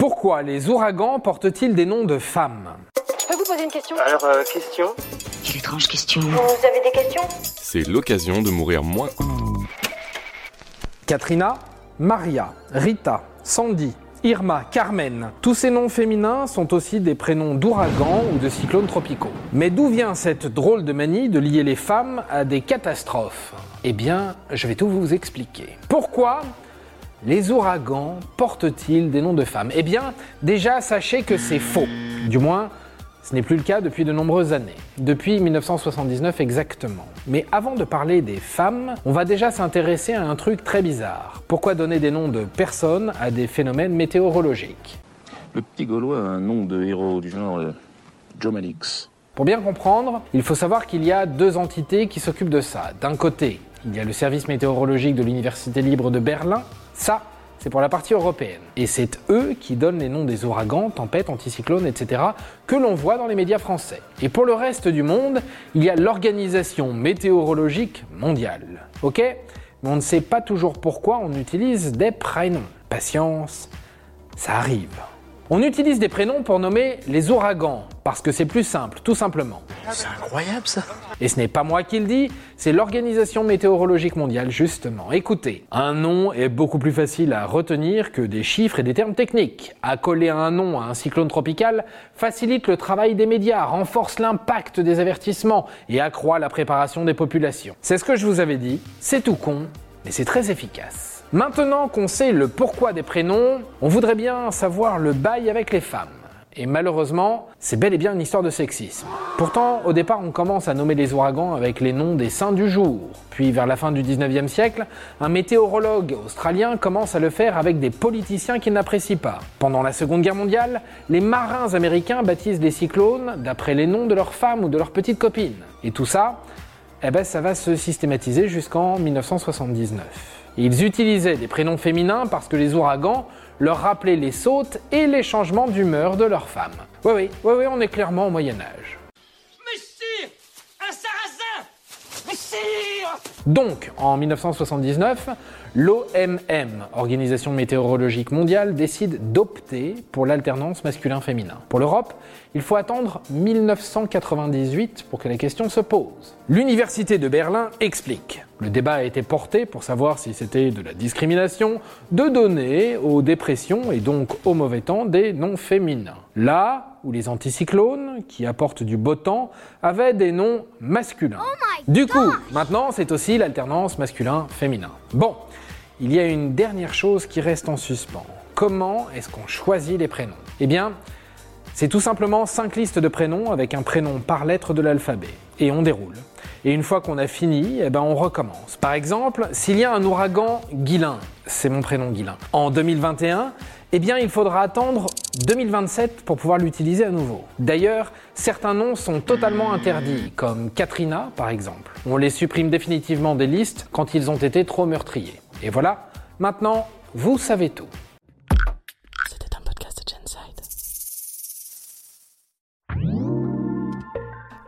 Pourquoi les ouragans portent-ils des noms de femmes Je peux vous poser une question Alors, euh, question Quelle étrange question. Vous avez des questions C'est l'occasion de mourir moins. Katrina, Maria, Rita, Sandy, Irma, Carmen, tous ces noms féminins sont aussi des prénoms d'ouragans ou de cyclones tropicaux. Mais d'où vient cette drôle de manie de lier les femmes à des catastrophes? Eh bien, je vais tout vous expliquer. Pourquoi les ouragans portent-ils des noms de femmes? Eh bien, déjà, sachez que c'est faux. Du moins, ce n'est plus le cas depuis de nombreuses années, depuis 1979 exactement. Mais avant de parler des femmes, on va déjà s'intéresser à un truc très bizarre. Pourquoi donner des noms de personnes à des phénomènes météorologiques? Le petit Gaulois a un nom de héros du genre euh, Joe Malix. Pour bien comprendre, il faut savoir qu'il y a deux entités qui s'occupent de ça. D'un côté, il y a le service météorologique de l'Université libre de Berlin. Ça, c'est pour la partie européenne. Et c'est eux qui donnent les noms des ouragans, tempêtes, anticyclones, etc. que l'on voit dans les médias français. Et pour le reste du monde, il y a l'Organisation météorologique mondiale. Ok? Mais on ne sait pas toujours pourquoi on utilise des prénoms. Patience, ça arrive. On utilise des prénoms pour nommer les ouragans, parce que c'est plus simple, tout simplement. C'est incroyable ça Et ce n'est pas moi qui le dis, c'est l'Organisation météorologique mondiale, justement. Écoutez, un nom est beaucoup plus facile à retenir que des chiffres et des termes techniques. Accoler un nom à un cyclone tropical facilite le travail des médias, renforce l'impact des avertissements et accroît la préparation des populations. C'est ce que je vous avais dit, c'est tout con, mais c'est très efficace. Maintenant qu'on sait le pourquoi des prénoms, on voudrait bien savoir le bail avec les femmes. Et malheureusement, c'est bel et bien une histoire de sexisme. Pourtant, au départ, on commence à nommer les ouragans avec les noms des saints du jour. Puis, vers la fin du 19e siècle, un météorologue australien commence à le faire avec des politiciens qu'il n'apprécie pas. Pendant la Seconde Guerre mondiale, les marins américains baptisent les cyclones d'après les noms de leurs femmes ou de leurs petites copines. Et tout ça, eh ben, ça va se systématiser jusqu'en 1979. Ils utilisaient des prénoms féminins parce que les ouragans leur rappelaient les sautes et les changements d'humeur de leurs femmes. Oui, oui, oui, on est clairement au Moyen Âge. Messire Un sarrasin Messire Donc, en 1979, l'OMM, Organisation météorologique mondiale, décide d'opter pour l'alternance masculin-féminin. Pour l'Europe, il faut attendre 1998 pour que la question se pose. L'Université de Berlin explique. Le débat a été porté pour savoir si c'était de la discrimination de donner aux dépressions et donc au mauvais temps des noms féminins. Là où les anticyclones, qui apportent du beau temps, avaient des noms masculins. Du coup, maintenant c'est aussi l'alternance masculin-féminin. Bon, il y a une dernière chose qui reste en suspens. Comment est-ce qu'on choisit les prénoms? Eh bien, c'est tout simplement cinq listes de prénoms avec un prénom par lettre de l'alphabet. Et on déroule. Et une fois qu'on a fini, eh ben on recommence. Par exemple, s'il y a un ouragan Guilin, c'est mon prénom Guilin, en 2021, eh bien il faudra attendre 2027 pour pouvoir l'utiliser à nouveau. D'ailleurs, certains noms sont totalement interdits, comme Katrina par exemple. On les supprime définitivement des listes quand ils ont été trop meurtriers. Et voilà, maintenant, vous savez tout.